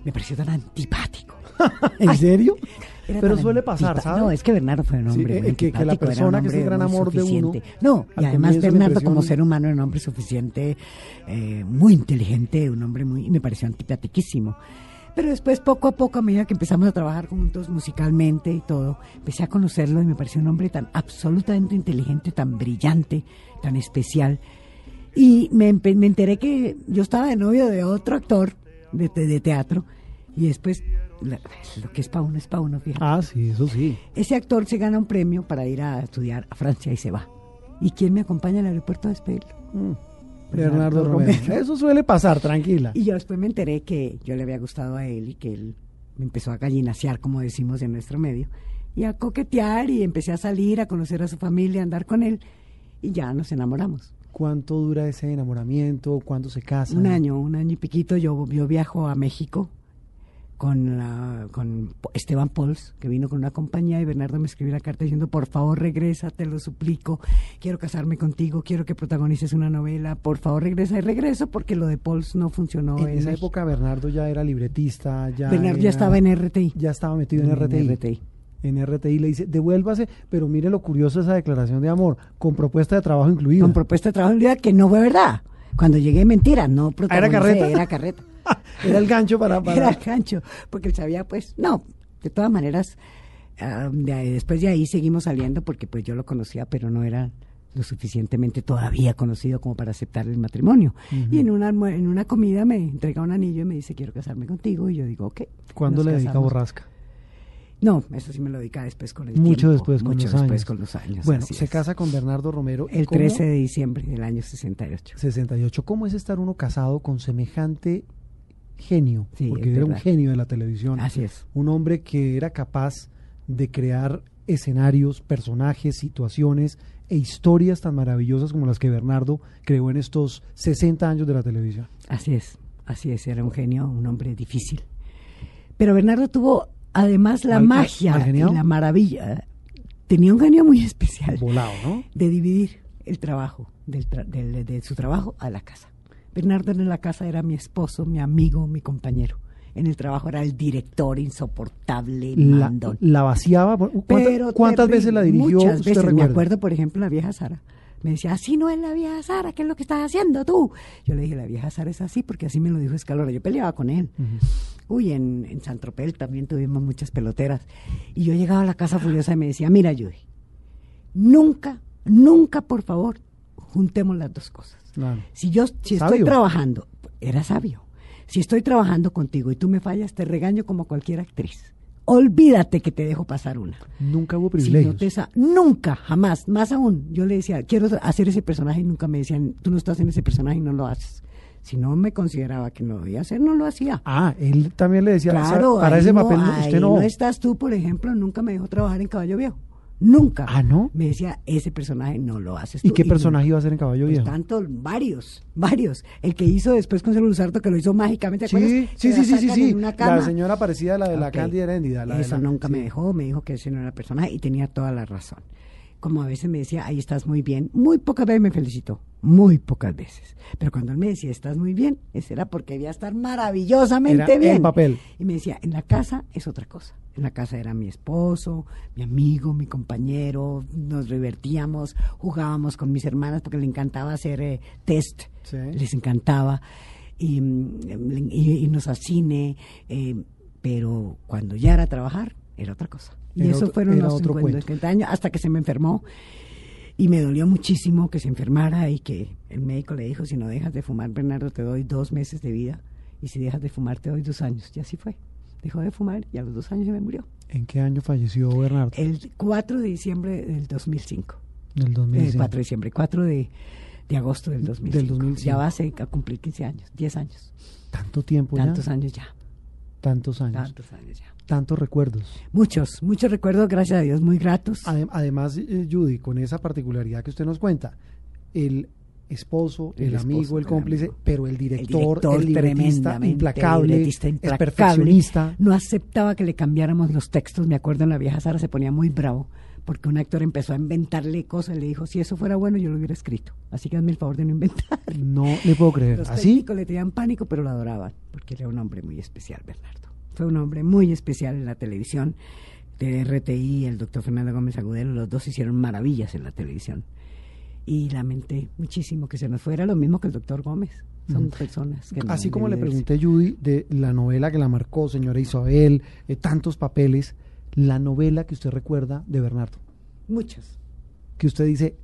Me pareció tan antipático. ¿En serio? Pero suele pasar, ¿sabes? No, es que Bernardo fue un Sí, hombre eh, muy que- que la persona que es el gran amor de uno. No, y además Bernardo como ser humano era un hombre suficiente, eh, muy inteligente, un hombre muy... me pareció antipatiquísimo. Pero después, poco a poco, a medida que empezamos a trabajar juntos musicalmente y todo, empecé a conocerlo y me pareció un hombre tan absolutamente inteligente, tan brillante, tan especial. Y me, me enteré que yo estaba de novio de otro actor de, te- de teatro y después, lo que es para uno es para uno, fíjate. Ah, sí, eso sí. Ese actor se gana un premio para ir a estudiar a Francia y se va. ¿Y quién me acompaña al aeropuerto a despedirlo? Mm. Bernardo Bernardo Romero. Romero. Eso suele pasar, tranquila. Y yo después me enteré que yo le había gustado a él y que él me empezó a gallinasear, como decimos en nuestro medio, y a coquetear y empecé a salir, a conocer a su familia, a andar con él y ya nos enamoramos. ¿Cuánto dura ese enamoramiento? ¿Cuándo se casan? Un año, un año y piquito, yo, yo viajo a México con, la- con Esteban Pols, que vino con una compañía, y Bernardo me escribió la carta diciendo, por favor regresa, te lo suplico, quiero casarme contigo, quiero que protagonices una novela, por favor regresa, y regreso porque lo de Pols no funcionó. En esa México. época Bernardo ya era libretista, ya Bernardo era- ya estaba en RTI. ya estaba metido en RTI. RTI. En RTI le dice, devuélvase, pero mire lo curioso de esa declaración de amor, con propuesta de trabajo incluida. Con propuesta de trabajo en realidad que no fue verdad. Cuando llegué, mentira, no protagonicé, carreta? Era carreta. Era el gancho para... para- Era el gancho, porque él sabía, pues, no, de todas maneras, de ahí- después de ahí seguimos saliendo porque pues yo lo conocía, pero no era lo suficientemente todavía conocido como para aceptar el matrimonio. Y en una, en una comida me entrega un anillo y me dice, quiero casarme contigo, y yo digo, ok. ¿Cuándo le dedica. Borrasca? No, eso sí me lo dedica después con el Mucho tiempo, después, con mucho los después años. con los años. Bueno, se es. casa con Bernardo Romero. El ¿Cómo? 13 de diciembre del año 68. 68. ¿Cómo es estar uno casado con semejante genio? Sí, Porque era un genio de la televisión. Así es. Un hombre que era capaz de crear escenarios, personajes, situaciones e historias tan maravillosas como las que Bernardo creó en estos 60 años de la televisión. Así es, así es, era un genio, un hombre difícil. Pero Bernardo tuvo además la ¿Mal- mal- magia y la maravilla. Tenía un genio muy especial Volado, ¿no? de dividir el trabajo, del tra- del- de su trabajo a la casa. Bernardo en la casa era mi esposo, mi amigo, mi compañero. En el trabajo era el director insoportable, La, mandón. la vaciaba. ¿Cuánta- Pero ¿Cuántas terrible, veces la dirigió? Muchas usted veces. Me acuerdo, por ejemplo, la vieja Sara. Me decía, así no es la vieja Sara, ¿qué es lo que estás haciendo tú? Yo le dije, la vieja Sara es así, porque así me lo dijo Escalora. Yo peleaba con él. Uy, en, en San Tropel también tuvimos muchas peloteras. Y yo llegaba a la casa furiosa y me decía, mira, Judy, nunca, nunca, por favor, juntemos las dos cosas. Claro. Si yo si Sabio. estoy trabajando, era sabio. Si estoy trabajando contigo y tú me fallas, te regaño como cualquier actriz. Olvídate que te dejo pasar una. Nunca hubo Si no privilegios. te nunca, jamás, más aún. Yo le decía, quiero hacer ese personaje y nunca me decían, tú no estás en ese personaje y no lo haces. Si no me consideraba que no lo debía hacer, no lo hacía. Ah, él también le decía, Claro, para ese no- papel usted no. no estás tú, por ejemplo, nunca me dejó trabajar en Caballo Viejo. Nunca. Ah, ¿no? Me decía, ese personaje no lo haces ¿Y qué personaje iba a ser en Caballo Pues Viejo? tanto, varios, varios. El que hizo después con Celso Luzardo, que lo hizo mágicamente. ¿te Sí, sí, sí, sí, sí. La señora parecida a la de la. Cándida Heréndida. de Eso la- nunca me dejó, me dijo que ese no era el personaje y tenía toda la razón. Como a veces me decía, ahí estás muy bien, muy pocas veces me felicitó, muy pocas veces. Pero cuando él me decía, estás muy bien, ese era porque debía estar maravillosamente Era bien. en papel. Y me decía, en la casa es otra cosa. En la casa era mi esposo, mi amigo, mi compañero, nos divertíamos, jugábamos con mis hermanas porque le encantaba hacer eh, test, Sí. les encantaba, y, mm, y- irnos al cine, eh, pero cuando ya era trabajar, era otra cosa. Y Era eso otro- fueron los otro 50, cuento. 50 años, hasta que se me enfermó. Y me dolió muchísimo que se enfermara y que el médico le dijo, si no dejas de fumar, Bernardo, te doy dos meses de vida. Y si dejas de fumar, te doy dos años. Y así fue. Dejó de fumar y a los dos años se me murió. ¿En qué año falleció Bernardo? El 4 de diciembre del 2005. Del El 2005. 4 de diciembre, 4 de, de agosto del 2005. Del 2005. Ya va a, ser- a cumplir 15 años, 10 años. Tanto tiempo Tantos ya. años ya. Tantos años. Tantos años ya. Tantos recuerdos. Muchos, muchos recuerdos, gracias a Dios, muy gratos. Adem- Además, eh, Judy, con esa particularidad que usted nos cuenta, el esposo, el, El esposo, amigo, el el cómplice, amigo. pero el director, el, libretista tremendamente, implacable, es perfeccionista. No aceptaba que le cambiáramos los textos. Me acuerdo en la vieja Sara se ponía muy bravo porque un actor empezó a inventarle cosas le dijo, si eso fuera bueno yo lo hubiera escrito. Así que hazme el favor de no inventar. No le puedo creer. Los ¿Así? técnicos le tenían pánico, pero lo adoraban, porque era un hombre muy especial, Bernardo. Fue un hombre muy especial en la televisión. De RTI, el doctor Fernando Gómez Agudelo, los dos hicieron maravillas en la televisión. Y lamenté muchísimo que se nos fuera, lo mismo que el doctor Gómez. Son personas que no Así como le pregunté, Judy, de la novela que la marcó, señora Isabel, eh, tantos papeles, la novela que usted recuerda de Bernardo, Muchos. que usted dice,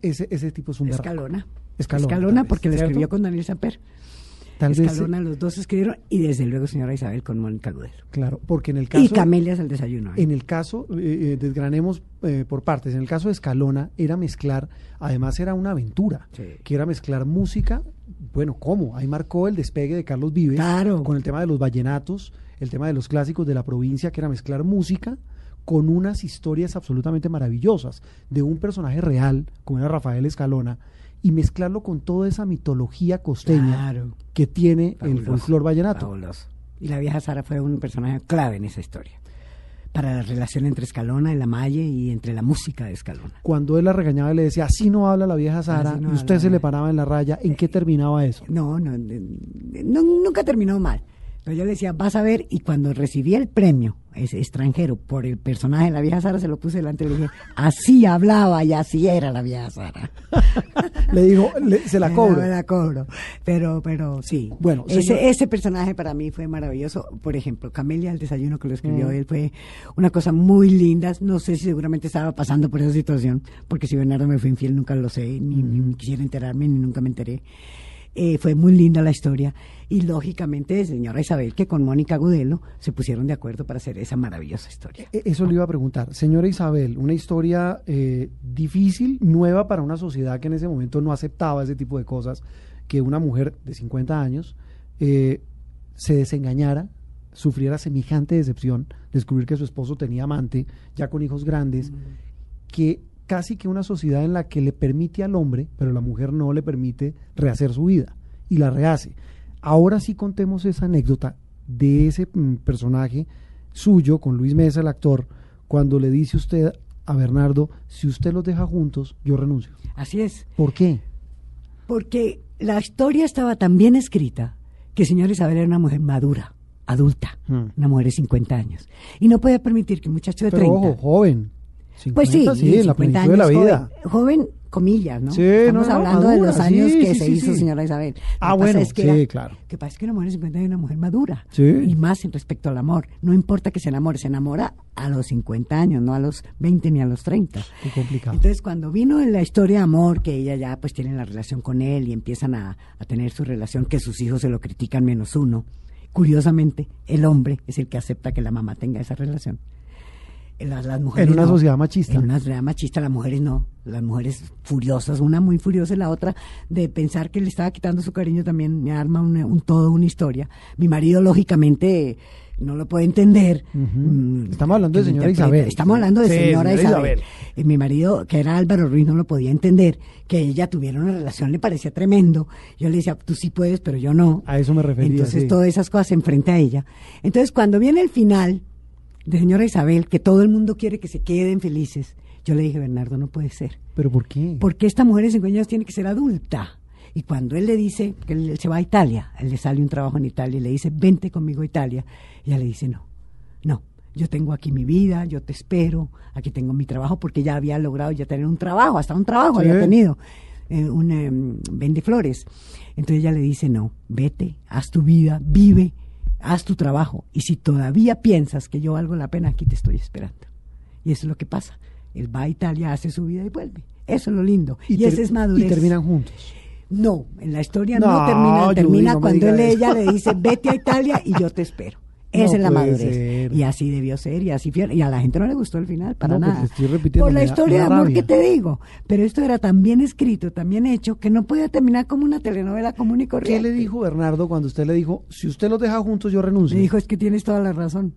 ese, ese tipo es un berraco. Escalona. Escalona, Escalona, porque lo ¿cierto? escribió con Daniel Saper. Tal vez, Escalona, los dos escribieron, y desde luego señora Isabel con Mónica Agudelo. claro, porque en el caso... Y Camelias al desayuno. ¿eh? En el caso, eh, eh, desgranemos eh, por partes, en el caso de Escalona era mezclar, además era una aventura, Sí. que era mezclar música, bueno, ¿cómo? Ahí marcó el despegue de Carlos Vives Claro. con el tema de los vallenatos, el tema de los clásicos de la provincia, que era mezclar música con unas historias absolutamente maravillosas de un personaje real, como era Rafael Escalona, y mezclarlo con toda esa mitología costeña Claro. que tiene el folclor vallenato. fabuloso. Y la vieja Sara fue un personaje clave en esa historia. Para la relación entre Escalona y la Malle y entre la música de Escalona. Cuando él la regañaba y le decía, así no habla la vieja Sara, no y usted habla. se le paraba en la raya, ¿en qué terminaba eso? No, no, no, nunca terminó mal. Yo le decía, vas a ver, y cuando recibí el premio ese extranjero por el personaje de la vieja Sara, se lo puse delante y le dije, así hablaba y así era la vieja Sara. Le digo, le- se la cobro. Me la cobro. Pero, pero sí. Bueno, ese, señor- ese personaje para mí fue maravilloso. Por ejemplo, Camelia, el desayuno que lo escribió Mm. él, fue una cosa muy linda. No sé si seguramente estaba pasando por esa situación, porque si Bernardo me fue infiel nunca lo sé, ni, ni quisiera enterarme, ni nunca me enteré. Eh, fue muy linda la historia y lógicamente señora Isabel que con Mónica Gudelo se pusieron de acuerdo para hacer esa maravillosa historia. E- Eso le iba a preguntar. Señora Isabel, una historia eh, difícil, nueva para una sociedad que en ese momento no aceptaba ese tipo de cosas, que una mujer de 50 años eh, se desengañara, sufriera semejante decepción, descubrir que su esposo tenía amante, ya con hijos grandes, que casi que una sociedad en la que le permite al hombre, pero la mujer no le permite rehacer su vida y la rehace. Ahora sí contemos esa anécdota de ese mm, personaje suyo con Luis Mesa, el actor, cuando le dice usted a Bernardo, si usted los deja juntos, yo renuncio. Así es. ¿Por qué? Porque la historia estaba tan bien escrita que señora Isabel era una mujer madura, adulta, Hmm. una mujer de 50 años. Y no podía permitir que un muchacho de Pero 30... ojo, joven. pues sí, 50, sí, en la 50 plenitud de la vida. Joven, joven, comillas, ¿no? Sí, Estamos no, hablando de los años sí, que sí, se hizo señora Isabel. Lo Ah, bueno, es que sí, era- claro. que pasa es que una mujer 50 años es una mujer madura. Sí. Y más en respecto al amor. No importa que se enamore, se enamora a los 50 años, no a los 20 ni a los 30. Qué complicado. Entonces, cuando vino en la historia de amor, que ella ya pues tiene la relación con él y empiezan a, a tener su relación, que sus hijos se lo critican menos uno, curiosamente, el hombre es el que acepta que la mamá tenga esa relación. Las, las mujeres En una no. sociedad machista. En una sociedad machista, las mujeres no. Las mujeres furiosas, una muy furiosa y la otra de pensar que le estaba quitando su cariño también me arma una- un todo, una historia. Mi marido, lógicamente, no lo puede entender. Mm, Estamos hablando de señora. Isabel. Estamos hablando de Sí, señora, señora Isabel. Isabel. Eh, mi marido, que era Álvaro Ruiz, no lo podía entender. Que ella tuviera una relación le parecía tremendo. Yo le decía, tú sí puedes, pero yo no. A eso me refería. Entonces sí. todas esas cosas se enfrenta a ella. Entonces cuando viene el final de señora Isabel, que todo el mundo quiere que se queden felices, yo le dije, Bernardo, no puede ser. ¿Pero por qué? Porque esta mujer de 50 años tiene que ser adulta. Y cuando él le dice que él se va a Italia, él le sale un trabajo en Italia y le dice, vente conmigo a Italia, ella le dice, no, no, yo tengo aquí mi vida, yo te espero, aquí tengo mi trabajo, porque ya había logrado ya tener un trabajo, hasta un trabajo Sí. había tenido, eh, un em, vende flores. Entonces ella le dice, no, vete, haz tu vida, vive, haz tu trabajo. Y si todavía piensas que yo valgo la pena, aquí te estoy esperando. Y eso es lo que pasa. Él va a Italia, hace su vida y vuelve. Eso es lo lindo. Y, ter- esa es madurez. Y terminan juntos. No, en la historia No, no, termina, Judy, termina no cuando él, ella le dice, vete a Italia y yo te espero. No Esa es la madurez. ser. Y así debió ser, y así. Y a la gente no le gustó el final, para No, pues, nada. estoy repitiendo, Por la da- historia de amor que te digo. Pero esto era tan bien escrito, tan bien hecho, que no podía terminar como una telenovela común y ¿Qué corriente. le dijo Bernardo cuando usted le dijo, si usted los deja juntos, yo renuncio? Me dijo, es que tienes toda la razón.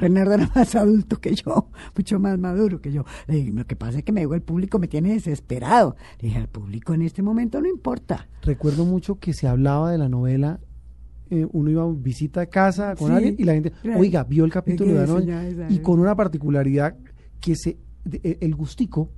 Bernardo era más adulto que yo, mucho más maduro que yo. Le dije, lo que pasa es que me dijo, el público me tiene desesperado. Le dije, al público en este momento no importa. Recuerdo mucho que se hablaba de la novela, eh, uno iba a visita a casa con Sí, alguien y la gente, oiga, vio el capítulo de anoche ya y con una particularidad que se de- eh, el gustico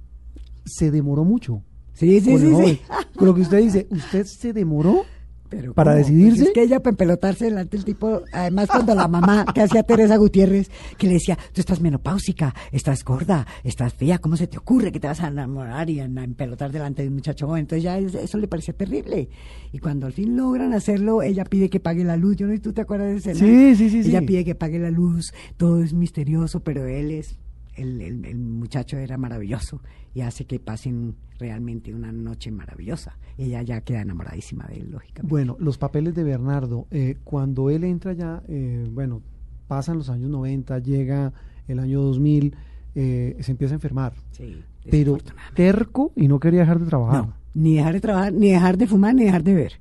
se demoró mucho. Sí, sí, sí. Con lo que usted dice, usted se demoró Pero ¿Para ¿cómo? decidirse? Pues es que ella para empelotarse delante del tipo, además cuando la mamá que hacía Teresa Gutiérrez, que le decía, tú estás menopáusica, estás gorda, estás fea, ¿cómo se te ocurre que te vas a enamorar y a empelotar delante de un muchacho joven? Entonces ya es- eso le parecía terrible. Y cuando al fin logran hacerlo, ella pide que pague la luz. Yo no sé tú te acuerdas de escena. Sí, sí, sí, Ella sí. pide que pague la luz, todo es misterioso, pero él es, el, el- el muchacho era maravilloso y hace que pasen realmente una noche maravillosa. Ella ya queda enamoradísima de él, lógicamente. Bueno, los papeles de Bernardo, eh, cuando él entra ya, eh, bueno, pasan los años 90, llega el año 2000, eh, se empieza a enfermar, Sí, pero terco y no quería dejar de trabajar. No, ni dejar de trabajar, ni dejar de fumar, ni dejar de ver.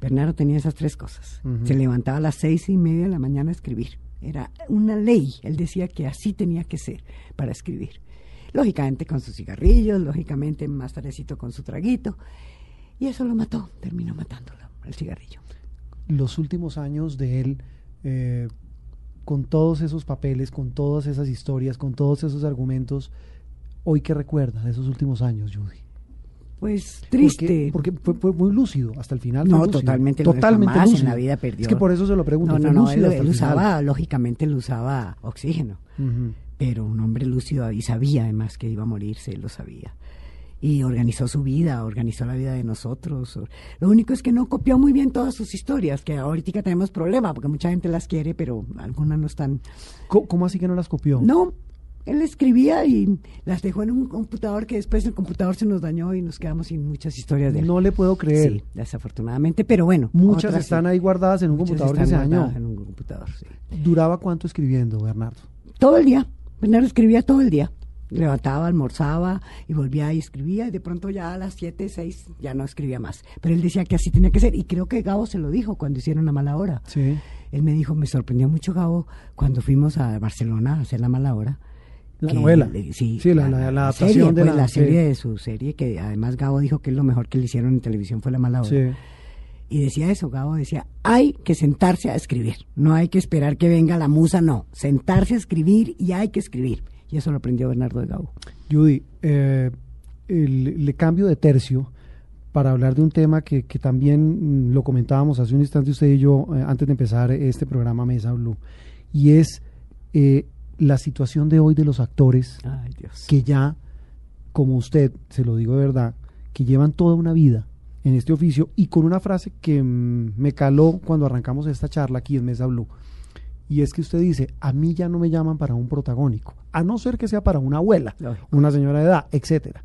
Bernardo tenía esas tres cosas. Se levantaba a las seis y media de la mañana a escribir. Era una ley. Él decía que así tenía que ser para escribir. Lógicamente con sus cigarrillos, lógicamente más tardecito con su traguito. Y eso lo mató, terminó matándolo, el cigarrillo. Los últimos años de él, eh, con todos esos papeles, con todas esas historias, con todos esos argumentos, hoy qué recuerda de esos últimos años, Judy. Pues triste. Porque, porque fue, fue muy lúcido hasta el final. No, lúcido. totalmente totalmente jamás en lúcido. la vida perdió. Es que por eso se lo pregunto. no, no, no, lúcido él, final. usaba, lógicamente él usaba oxígeno. Pero un hombre lúcido y sabía además que iba a morirse, él lo sabía. Y organizó su vida, organizó la vida de nosotros. Lo único es que no copió muy bien todas sus historias, que ahorita tenemos problema, porque mucha gente las quiere, pero algunas no están. ¿Cómo, cómo así que no las copió? No, él escribía y las dejó en un computador que después el computador se nos dañó y nos quedamos sin muchas historias de él. No le puedo creer. Sí, desafortunadamente, pero bueno. Muchas están sí. ahí guardadas en un Muchas computador que se dañó. En un computador, sí. ¿Duraba cuánto escribiendo, Bernardo? Todo el día. Bernardo escribía todo el día. Levantaba, almorzaba y volvía y escribía y de pronto ya a las 7, 6 ya no escribía más. Pero él decía que así tenía que ser y creo que Gabo se lo dijo cuando hicieron la mala hora. Sí. Él me dijo, me sorprendió mucho Gabo cuando fuimos a Barcelona a hacer la mala hora. La novela. le- sí, Sí, la- la- la adaptación serie, de pues, la- la serie sí. de su serie que además Gabo dijo que es lo mejor que le hicieron en televisión fue la mala hora. Sí. Y decía eso, Gabo decía, hay que sentarse a escribir, no hay que esperar que venga la musa, no, sentarse a escribir y hay que escribir. Y eso lo aprendió Bernardo de Gabo. Judy, eh, el- le cambio de tercio para hablar de un tema que, que también mm, lo comentábamos hace un instante usted y yo eh, antes de empezar este programa Mesa Blue, y es eh, la situación de hoy de los actores Ay, Dios. que ya, como usted, se lo digo de verdad, que llevan toda una vida en este oficio y con una frase que mm, me caló cuando arrancamos esta charla aquí en Mesa Blue. Y es que usted dice, a mí ya no me llaman para un protagónico, a no ser que sea para una abuela, Lógico. una señora de edad, etcétera.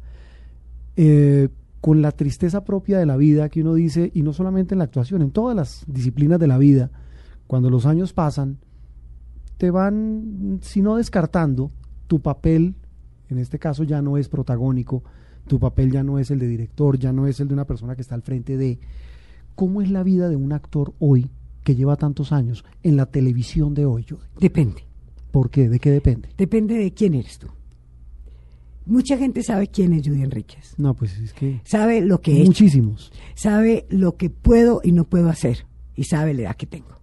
Eh, con la tristeza propia de la vida que uno dice, y no solamente en la actuación, en todas las disciplinas de la vida, cuando los años pasan, te van, si no descartando, tu papel, en este caso ya no es protagónico, tu papel ya no es el de director, ya no es el de una persona que está al frente de... ¿Cómo es la vida de un actor hoy que lleva tantos años en la televisión de hoy? Depende. ¿Por qué? ¿De qué depende? Depende de quién eres tú. Mucha gente sabe quién es Judy Enríquez. No, pues es que... Sabe lo que he hecho, Muchísimos. sabe lo que puedo y no puedo hacer y sabe la edad que tengo.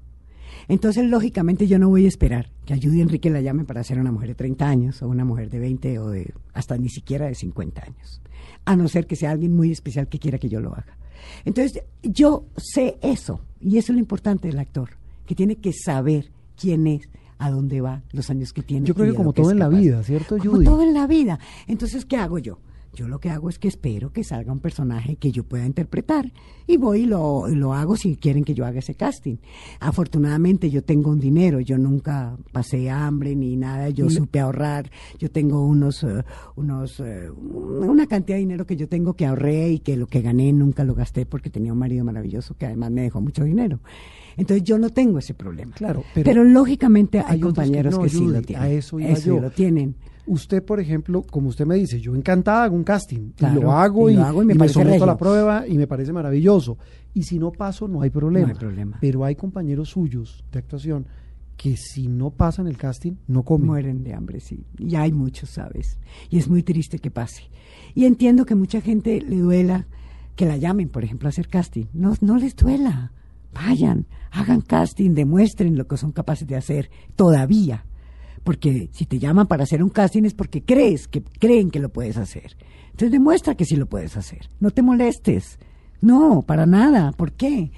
Entonces, lógicamente, yo no voy a esperar que a Judy Enrique la llamen para ser una mujer de 30 años o una mujer de 20 o de hasta ni siquiera de 50 años, a no ser que sea alguien muy especial que quiera que yo lo haga. Entonces, yo sé eso y eso es lo importante del actor, que tiene que saber quién es, a dónde va, los años que tiene. Yo creo que como que todo en la vida, ¿cierto, Como Judy? todo en la vida. Entonces, ¿qué hago yo? Yo lo que hago es que espero que salga un personaje que yo pueda interpretar y voy y lo, lo hago si quieren que yo haga ese casting. Afortunadamente yo tengo un dinero, yo nunca pasé hambre ni nada, yo supe ahorrar, yo tengo unos, eh, unos, eh, una cantidad de dinero que yo tengo que ahorré y que lo que gané nunca lo gasté porque tenía un marido maravilloso que además me dejó mucho dinero. Entonces yo no tengo ese problema. Claro, pero, pero lógicamente hay, hay otros que compañeros no, que, sí lo tienen. a eso iba Eso yo. lo tienen. Usted, por ejemplo, como usted me dice, yo encantada hago un casting y lo hago y y, lo hago y me y parece someto a la prueba y me parece maravilloso. Y si no paso, no hay problema. No hay problema. Pero hay compañeros suyos de actuación que si no pasan el casting, no comen. Mueren de hambre, sí. Y hay muchos, ¿sabes? Y es muy triste que pase. Y entiendo que mucha gente le duela que la llamen, por ejemplo, a hacer casting. No, no les duela. Vayan, hagan casting, demuestren lo que son capaces de hacer todavía. Porque si te llaman para hacer un casting es porque crees, que creen que lo puedes hacer. Entonces demuestra que sí lo puedes hacer. No te molestes. No, para nada. ¿Por qué?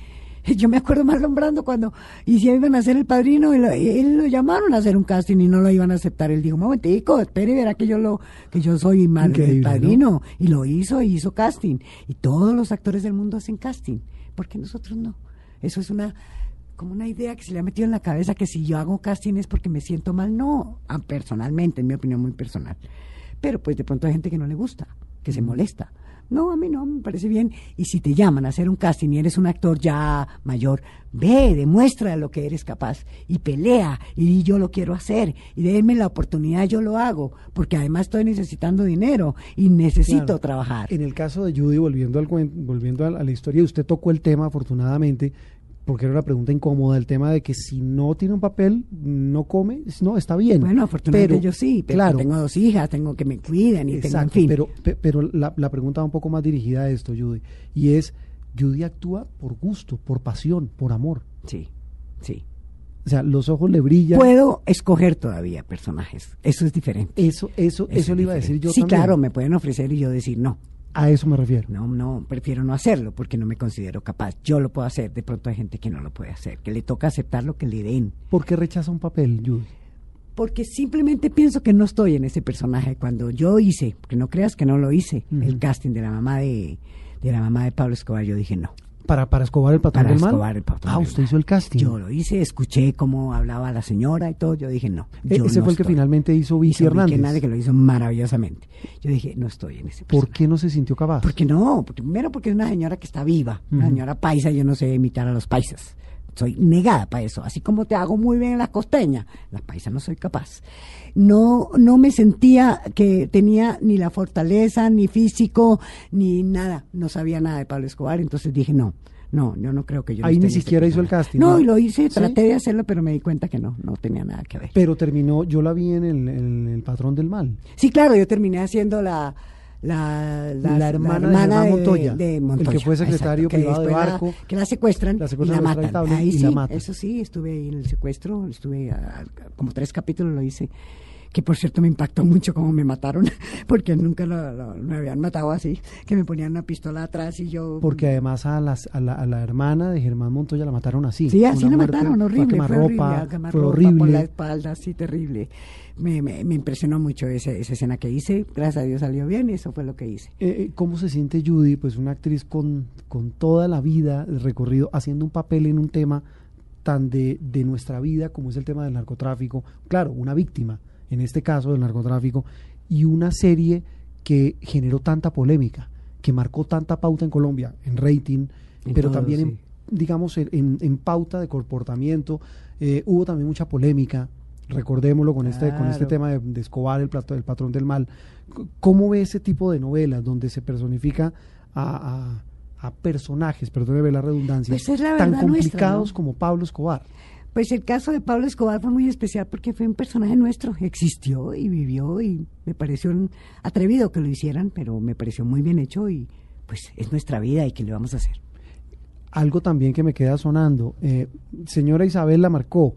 Yo me acuerdo Marlon Brando cuando y si iban a ser el padrino y, lo- y él lo llamaron a hacer un casting y no lo iban a aceptar. Él dijo, momentico, espere y verá que yo lo que yo soy mal, Increíble, el ¿no? padrino. Y lo hizo y hizo casting. Y todos los actores del mundo hacen casting. ¿Por qué nosotros no? Eso es una como una idea que se le ha metido en la cabeza que si yo hago casting es porque me siento mal. No, ah, personalmente, en mi opinión muy personal. Pero pues de pronto hay gente que no le gusta, que se molesta. No, a mí no, me parece bien. Y si te llaman a hacer un casting y eres un actor ya mayor, ve, demuestra lo que eres capaz y pelea y yo lo quiero hacer y denme la oportunidad, yo lo hago, porque además estoy necesitando dinero y necesito Claro. trabajar. En el caso de Judy, volviendo al volviendo a la historia, usted tocó el tema, afortunadamente, porque era una pregunta incómoda, el tema de que si no tiene un papel, no come, no, está bien. Bueno, afortunadamente Pero, yo sí, pero claro, tengo dos hijas, tengo que me cuiden y tengo, en Exacto, fin. pero, pe- pero la, la pregunta va un poco más dirigida a esto, Judy, y es, Judy actúa por gusto, por pasión, por amor. Sí, sí. O sea, los ojos le brillan. Puedo escoger todavía personajes, eso es diferente. Eso, eso, eso, es le iba a decir yo Sí, también. claro, me pueden ofrecer y yo decir no. A eso me refiero. No, no, prefiero no hacerlo porque no me considero capaz. Yo lo puedo hacer, de pronto hay gente que no lo puede hacer, que le toca aceptar lo que le den. ¿Por qué rechaza un papel, Judy? Porque simplemente pienso que no estoy en ese personaje. Cuando yo hice, porque no creas que no lo hice, el casting de la mamá de, de la mamá de Pablo Escobar, yo dije no. Para, para Escobar el patrón Para del mal. Escobar, el patrón ah, del usted mal. hizo el casting. Yo lo hice, escuché cómo hablaba la señora y todo, yo dije no. E- yo ese no fue el que finalmente hizo Vicky Hernández. Hernández, que lo hizo maravillosamente. Yo dije, no estoy en ese ¿Por personaje. qué no se sintió capaz? Porque no, porque primero porque es una señora que está viva, una Ujú. señora paisa, yo no sé imitar a los paisas. Soy negada para eso, así como te hago muy bien en las costeñas, las paisas no soy capaz. No, no me sentía que tenía ni la fortaleza, ni físico, ni nada, no sabía nada de Pablo Escobar, entonces dije no, no, yo no creo que yo Ahí ni siquiera hizo el casting, No, ¿no? y lo hice, ¿Sí? traté de hacerlo, pero me di cuenta que no, no tenía nada que ver. Pero terminó, yo la vi en el, en el patrón del mal. Sí, claro, yo terminé haciendo la la, La hermana de Germán Montoya, de el Montoya, que fue secretario que privado de después la- Barco. que la secuestran, La y secuestran, la la matan. Ahí y sí, la matan. eso sí, estuve ahí en el secuestro, estuve a- como tres capítulos lo hice, que por cierto me impactó mucho cómo me mataron, porque nunca lo, lo- me habían matado así, que me ponían una pistola atrás y yo... Porque además a, las, a, la, a la hermana de Germán Montoya la mataron así. Sí, así la mataron, fue horrible, fue quemarropa, horrible, fue por la horrible. espalda, así terrible. Me, me, me impresionó mucho esa, esa escena que hice, gracias a Dios salió bien, eso fue lo que hice. Eh, eh, ¿Cómo se siente Judy, pues una actriz con, con toda la vida recorrido, haciendo un papel en un tema tan de, de nuestra vida como es el tema del narcotráfico? Claro, una víctima, en este caso del narcotráfico, y una serie que generó tanta polémica, que marcó tanta pauta en Colombia, en rating, En pero todo, también, en, digamos, en, en- pauta de comportamiento. Eh, hubo también mucha polémica. recordémoslo con este, con este tema de, de Escobar, el, plato, el patrón del mal. ¿Cómo ve ese tipo de novelas donde se personifica a, a- a personajes, perdóneme la redundancia, Pues es la tan nuestra, complicados ¿no? como Pablo Escobar? Pues el caso de Pablo Escobar fue muy especial porque fue un personaje nuestro, existió y vivió y me pareció un atrevido que lo hicieran, pero me pareció muy bien hecho y pues es nuestra vida y qué le vamos a hacer. Algo también que me queda sonando. eh, señora Isabel la marcó.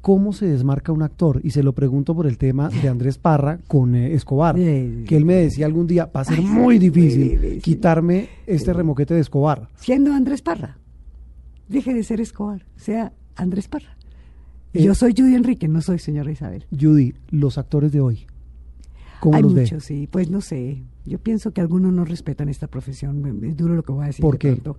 ¿Cómo se desmarca un actor? Y se lo pregunto por el tema de Andrés Parra con eh, Escobar. Que él me decía algún día, va a ser muy difícil muy difícil. quitarme este remoquete de Escobar. Siendo Andrés Parra, deje de ser Escobar, sea Andrés Parra. Eh, Yo soy Judy Enrique, no soy señora Isabel. Judy, los actores de hoy, ¿cómo Hay los ve? muchos, sí, pues no sé. Yo pienso que algunos no respetan esta profesión. Es duro lo que voy a decir. ¿Por de qué? pronto.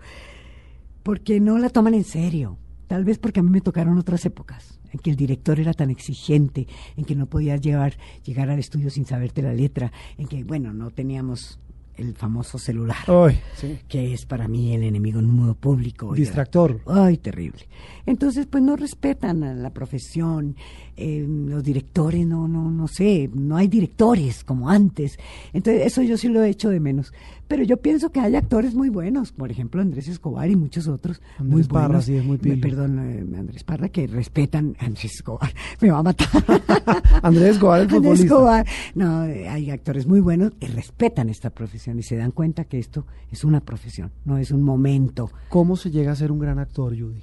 Porque no la toman en serio. Tal vez porque a mí me tocaron otras épocas en que el director era tan exigente, en que no podías llevar, llegar al estudio sin saberte la letra, en que, bueno, no teníamos el famoso celular, Ay, sí. que es para mí el enemigo número público. Distractor. Ay, terrible. Entonces, pues no respetan a la profesión, eh, los directores, no, no, no sé, no hay directores como antes. Entonces, eso yo sí lo he hecho de menos. Pero yo pienso que hay actores muy buenos, por ejemplo, Andrés Escobar y muchos otros muy Andrés Parra, buenos. sí, es muy Me- pilo. Perdón, eh, Andrés Parra, que respetan a Andrés Escobar. Me va a matar. Andrés Escobar, el Andrés futbolista. Escobar. No, eh, hay actores muy buenos que respetan esta profesión y se dan cuenta que esto es una profesión, no es un momento. ¿Cómo se llega a ser un gran actor, Judy?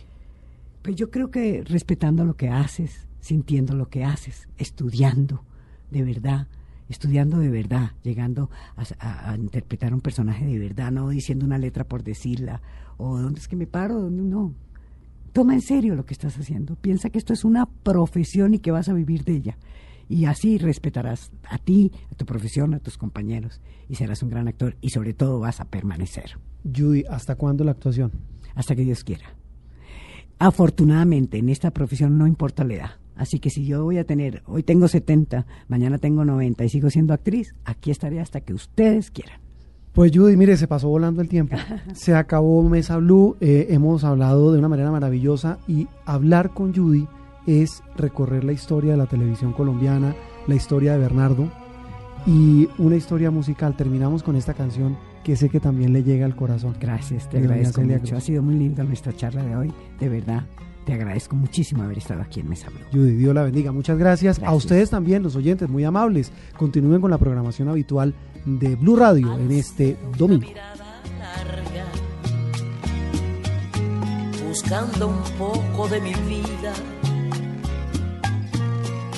Pues yo creo que respetando lo que haces, sintiendo lo que haces, estudiando de verdad, estudiando de verdad, llegando a, a- a interpretar un personaje de verdad, no diciendo una letra por decirla, o dónde es que me paro, ¿Dónde no. Toma en serio lo que estás haciendo, piensa que esto es una profesión y que vas a vivir de ella. Y así respetarás a ti, a tu profesión, a tus compañeros, y serás un gran actor, y sobre todo vas a permanecer Judy, ¿hasta cuándo la actuación? hasta que Dios quiera. Afortunadamente, en esta profesión no importa la edad. Así que si yo voy a tener, hoy tengo 70, mañana tengo 90 y sigo siendo actriz, aquí estaré hasta que ustedes quieran. Pues Judy, mire, se pasó volando el tiempo. Se acabó Mesa Blue, eh, hemos hablado de una manera maravillosa y hablar con Judy es recorrer la historia de la televisión colombiana, la historia de Bernardo y una historia musical. Terminamos con esta canción que sé que también le llega al corazón. Gracias, te agradezco mucho. Cruz. Ha sido muy linda nuestra charla de hoy, de verdad. Te agradezco muchísimo haber estado aquí en Mesa Blue. Judy, Dios la bendiga. Muchas gracias. A ustedes también, los oyentes, muy amables. Continúen con la programación habitual de Blue Radio en este domingo. mirada larga, buscando un poco de mi vida.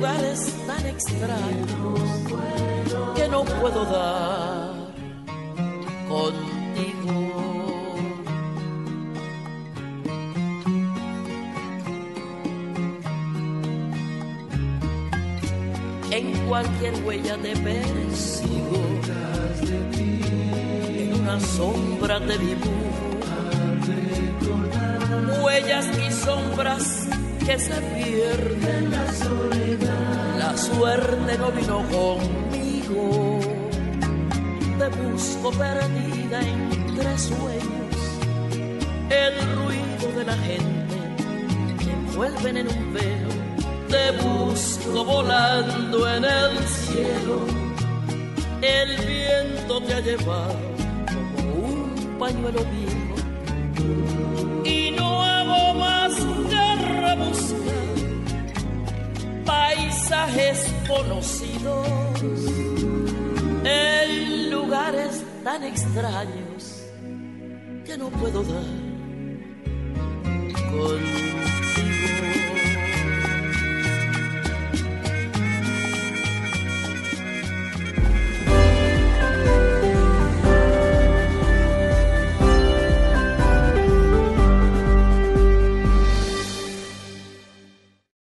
lugares tan extraños que no puedo dar contigo. En cualquier huella te persigo en una sombra te dibujo huellas y sombras que se pierden la soledad. La suerte no vino conmigo. Te busco perdida entre sueños. El ruido de la gente te envuelven en un velo. Te busco volando en el cielo. El viento te ha llevado como un pañuelo viejo conocidos, en lugares tan extraños que no puedo dar